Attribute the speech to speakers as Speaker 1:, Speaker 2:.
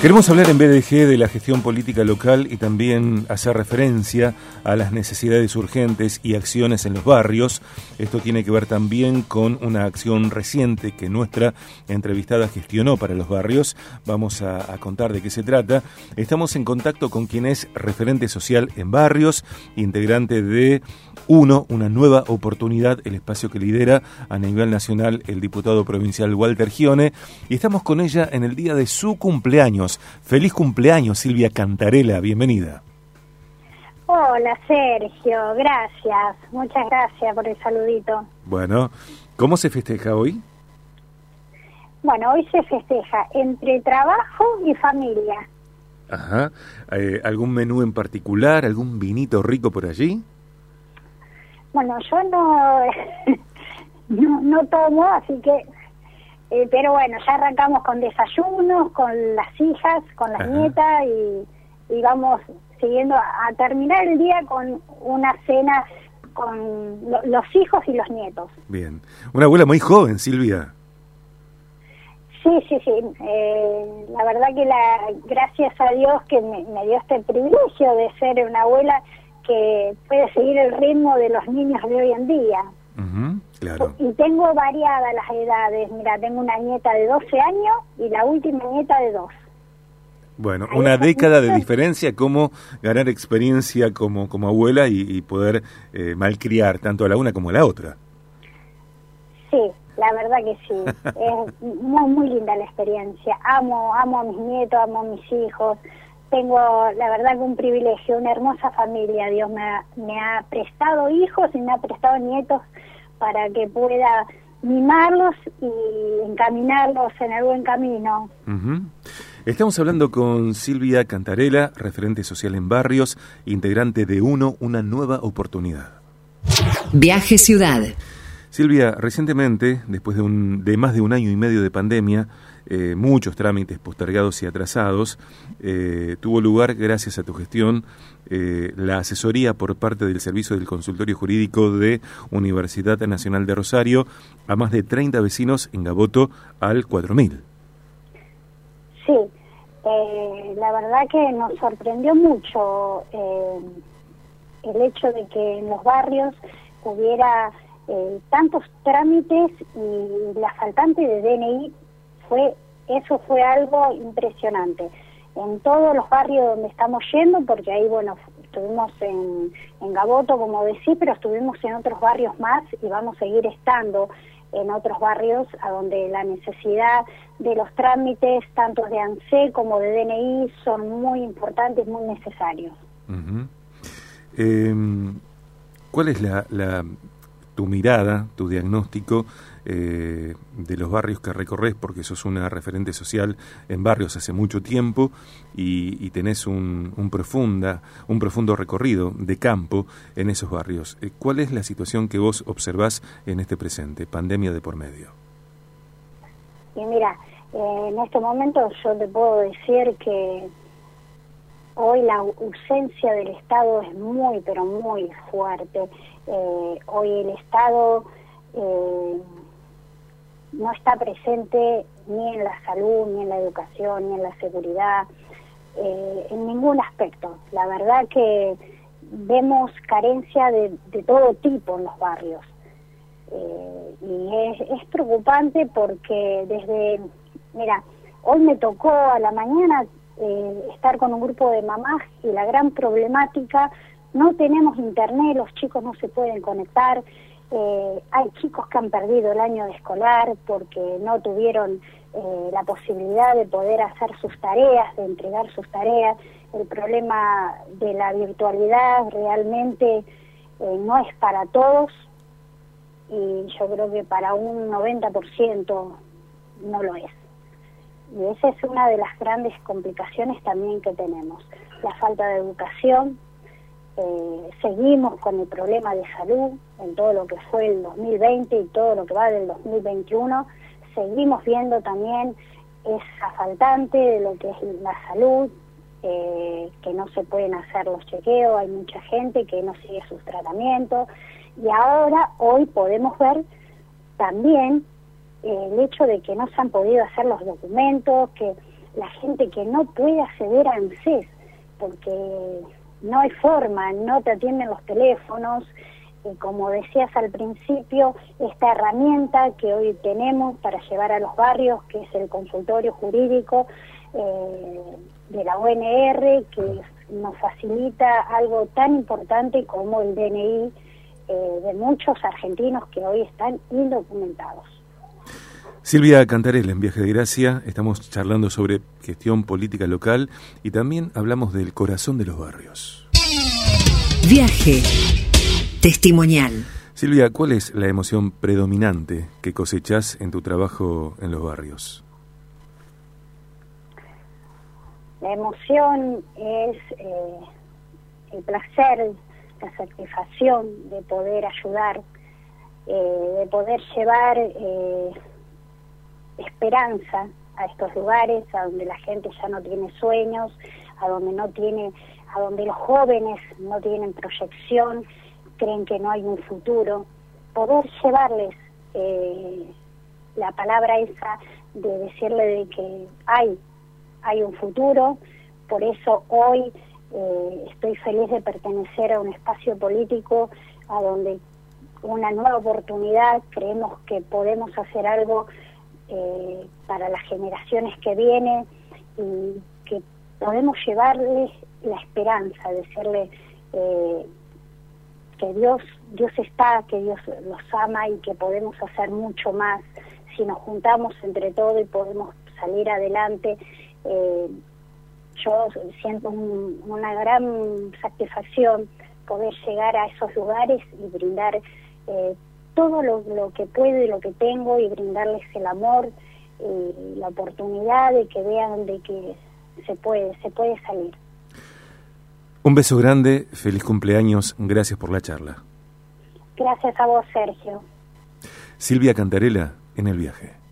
Speaker 1: Queremos hablar en BDG de la gestión política local y también hacer referencia a las necesidades urgentes y acciones en los barrios. Esto tiene que ver también con una acción reciente que nuestra entrevistada gestionó para los barrios. Vamos a, contar de qué se trata. Estamos en contacto con quien es referente social en barrios, integrante de uno, una nueva oportunidad, el espacio que lidera a nivel nacional el diputado provincial Walter Gione. Y estamos con ella en el día de su cumpleaños. Feliz cumpleaños, Silvia Cantarela, bienvenida.
Speaker 2: Hola Sergio, gracias, muchas gracias por el saludito.
Speaker 1: Bueno, ¿cómo se festeja hoy?
Speaker 2: Bueno, hoy se festeja entre trabajo y familia.
Speaker 1: Ajá. Eh, ¿Algún menú en particular? ¿Algún vinito rico por allí?
Speaker 2: Bueno, yo no, no, no tomo, así que, eh, pero bueno, ya arrancamos con desayunos, con las hijas, con las
Speaker 1: Ajá.
Speaker 2: nietas y, y vamos siguiendo a, a terminar el día con una cena con lo- los hijos y los nietos.
Speaker 1: Bien. Una abuela muy joven, Silvia.
Speaker 2: Sí, sí, sí. Eh, la verdad que la gracias a Dios que me, me dio este privilegio de ser una abuela que puede seguir el ritmo de los niños de hoy en día.
Speaker 1: Ujú, claro.
Speaker 2: Y tengo variadas las edades. Mira, tengo una nieta de 12 años y la última nieta de 2.
Speaker 1: Bueno,
Speaker 2: Ahí
Speaker 1: una década de diferencia, cómo ganar experiencia como, como abuela y, y poder eh, malcriar tanto a la una como a la otra.
Speaker 2: Sí, la verdad que sí. Es muy, muy linda la experiencia. Amo, amo a mis nietos, amo a mis hijos. Tengo, la verdad, que un privilegio, una hermosa familia. Dios me ha, me ha prestado hijos y me ha prestado nietos para que pueda mimarlos y encaminarlos en el buen camino.
Speaker 1: Estamos hablando con Silvia Cantarela, referente social en barrios, integrante de UNO, una nueva oportunidad.
Speaker 3: Viaje Ciudad.
Speaker 1: Silvia, recientemente, después de, un, de más de un año y medio de pandemia, eh, muchos trámites postergados y atrasados, eh, tuvo lugar, gracias a tu gestión, eh, la asesoría por parte del Servicio del Consultorio Jurídico de Universidad Nacional de Rosario a más de 30 vecinos en Gaboto al 4000.
Speaker 2: Sí, la verdad que nos sorprendió mucho el hecho de que en los barrios hubiera tantos trámites y la faltante de DNI fue eso fue algo impresionante en todos los barrios donde estamos yendo porque ahí bueno estuvimos en, en Gaboto como decís pero estuvimos en otros barrios más y vamos a seguir estando en otros barrios a donde la necesidad de los trámites tanto de ANSE como de DNI son muy importantes muy necesarios.
Speaker 1: Eh, ¿Cuál es la- tu mirada, tu diagnóstico eh, de los barrios que recorres? Porque sos una referente social en barrios hace mucho tiempo y, tenés un, un, profunda, un profundo recorrido de campo en esos barrios. Eh, ¿Cuál es la situación que vos observás en este presente, pandemia de por medio?
Speaker 2: Y mira, eh, en este momento yo te puedo decir que hoy la ausencia del Estado es muy, pero muy fuerte. Eh, hoy el Estado eh, no está presente ni en la salud, ni en la educación, ni en la seguridad, eh, en ningún aspecto. La verdad que vemos carencia de, de todo tipo en los barrios. Y es, es preocupante porque desde, mira, hoy me tocó a la mañana eh, estar con un grupo de mamás y la gran problemática, no tenemos internet, los chicos no se pueden conectar, eh, hay chicos que han perdido el año de escolar porque no tuvieron eh, la posibilidad de poder hacer sus tareas, de entregar sus tareas, el problema de la virtualidad realmente eh, no es para todos, y yo creo que para un 90% no lo es. Y esa es una de las grandes complicaciones también que tenemos. La falta de educación, eh, seguimos con el problema de salud en todo lo que fue el 2020 y todo lo que va del 2021, seguimos viendo también esa faltante de lo que es la salud, eh, que no se pueden hacer los chequeos, hay mucha gente que no sigue sus tratamientos, y ahora, hoy podemos ver también el hecho de que no se han podido hacer los documentos, que la gente que no puede acceder a ANSES, porque no hay forma, no te atienden los teléfonos, y como decías al principio, esta herramienta que hoy tenemos para llevar a los barrios, que es el consultorio jurídico eh, de la UNR, que nos facilita algo tan importante como el DNI eh, de muchos argentinos que hoy están indocumentados.
Speaker 1: Silvia Cantarella, en Viaje de Gracia, estamos charlando sobre gestión política local y también hablamos del corazón de los barrios.
Speaker 3: Viaje testimonial.
Speaker 1: Silvia, ¿cuál es la emoción predominante que cosechas en tu trabajo en los barrios?
Speaker 2: La emoción es eh, el placer, la satisfacción de poder ayudar, eh, de poder llevar eh, esperanza a estos lugares, a donde la gente ya no tiene sueños, a donde no tiene, a donde los jóvenes no tienen proyección, creen que no hay un futuro, poder llevarles la palabra esa de decirle de que hay hay un futuro, por eso hoy eh, estoy feliz de pertenecer a un espacio político a donde una nueva oportunidad, creemos que podemos hacer algo eh, para las generaciones que vienen y que podemos llevarles la esperanza, decirle eh, que Dios, Dios está, que Dios los ama y que podemos hacer mucho más. Si nos juntamos entre todos y podemos salir adelante eh, yo siento una gran satisfacción poder llegar a esos lugares y brindar eh, todo lo, que puedo y lo que tengo y brindarles el amor y la oportunidad de que vean de que se puede, se puede salir.
Speaker 1: Un beso grande, feliz cumpleaños, gracias por la charla.
Speaker 2: Gracias a vos, Sergio.
Speaker 1: Silvia Cantarela, en el viaje.